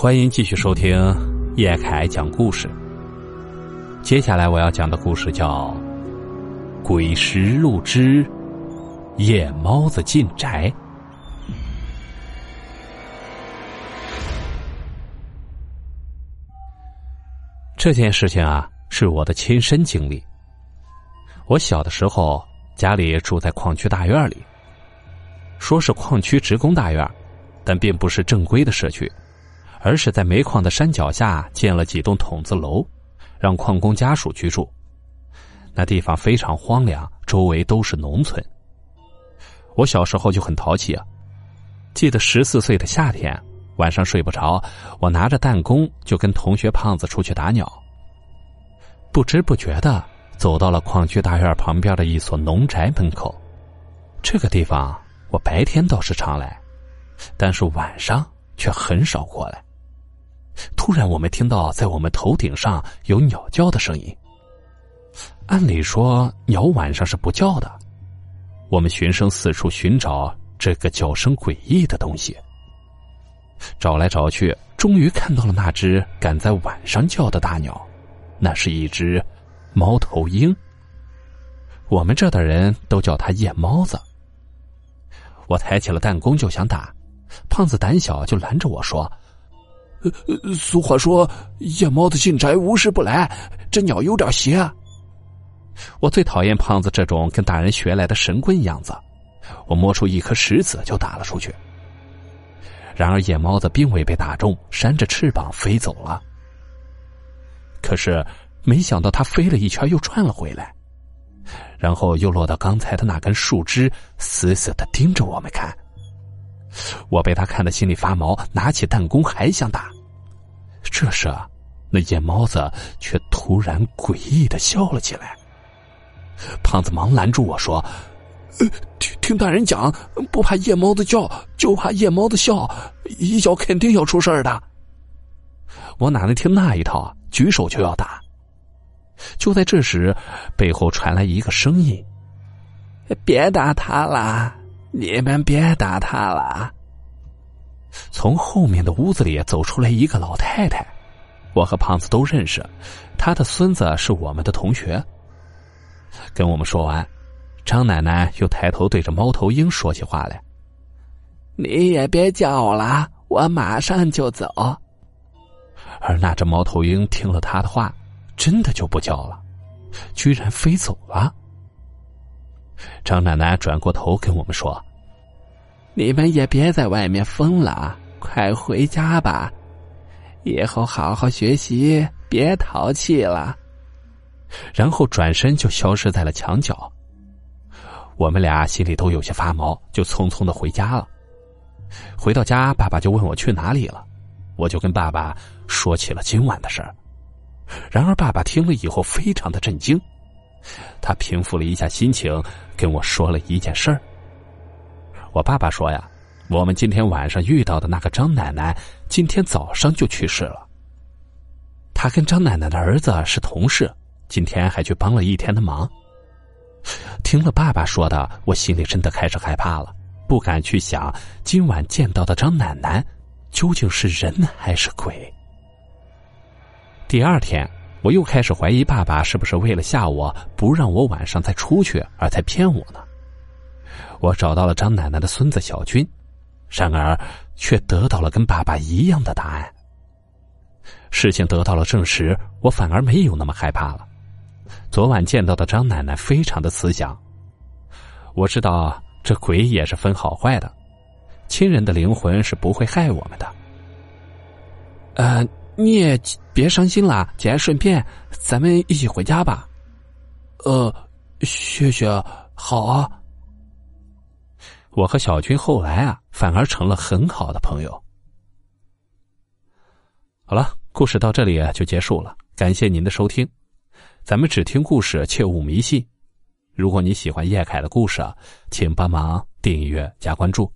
欢迎继续收听叶凯讲故事。接下来我要讲的故事叫《鬼石路之夜猫子进宅》。这件事情啊，是我的亲身经历。我小的时候，家里住在矿区大院里，说是矿区职工大院，但并不是正规的社区。而是在煤矿的山脚下建了几栋筒子楼，让矿工家属居住。那地方非常荒凉，周围都是农村。我小时候就很淘气啊，记得十四岁的夏天，晚上睡不着，我拿着弹弓就跟同学胖子出去打鸟。不知不觉的走到了矿区大院旁边的一所农宅门口。这个地方我白天倒是常来，但是晚上却很少过来。突然，我们听到在我们头顶上有鸟叫的声音。按理说，鸟晚上是不叫的。我们循声四处寻找这个叫声诡异的东西。找来找去，终于看到了那只敢在晚上叫的大鸟。那是一只猫头鹰。我们这的人都叫它夜猫子。我抬起了弹弓就想打，胖子胆小就拦着我说。呃，俗话说“夜猫子进宅，无事不来”，这鸟有点邪。我最讨厌胖子这种跟大人学来的神棍样子。我摸出一颗石子就打了出去。然而夜猫子并未被打中，扇着翅膀飞走了。可是没想到它飞了一圈又转了回来，然后又落到刚才的那根树枝，死死的盯着我们看。我被他看得心里发毛，拿起弹弓还想打。这时，那夜猫子却突然诡异的笑了起来。胖子忙拦住我说：“听听大人讲，不怕夜猫子叫，就怕夜猫子笑，一脚肯定要出事儿的。”我哪能听那一套啊？举手就要打。就在这时，背后传来一个声音：“别打他了。”你们别打他了。从后面的屋子里走出来一个老太太，我和胖子都认识，她的孙子是我们的同学。跟我们说完，张奶奶又抬头对着猫头鹰说起话来：“你也别叫了，我马上就走。”而那只猫头鹰听了他的话，真的就不叫了，居然飞走了。张奶奶转过头跟我们说：“你们也别在外面疯了，快回家吧，以后好好学习，别淘气了。”然后转身就消失在了墙角。我们俩心里都有些发毛，就匆匆的回家了。回到家，爸爸就问我去哪里了，我就跟爸爸说起了今晚的事儿。然而，爸爸听了以后非常的震惊。他平复了一下心情，跟我说了一件事儿。我爸爸说呀，我们今天晚上遇到的那个张奶奶，今天早上就去世了。他跟张奶奶的儿子是同事，今天还去帮了一天的忙。听了爸爸说的，我心里真的开始害怕了，不敢去想今晚见到的张奶奶究竟是人还是鬼。第二天。我又开始怀疑爸爸是不是为了吓我，不让我晚上再出去，而才骗我呢？我找到了张奶奶的孙子小军，然而却得到了跟爸爸一样的答案。事情得到了证实，我反而没有那么害怕了。昨晚见到的张奶奶非常的慈祥，我知道这鬼也是分好坏的，亲人的灵魂是不会害我们的。呃。你也别伤心了，节哀顺变，咱们一起回家吧。呃，雪雪，好啊。我和小军后来啊，反而成了很好的朋友。好了，故事到这里就结束了，感谢您的收听。咱们只听故事，切勿迷信。如果你喜欢叶凯的故事，请帮忙订阅加关注。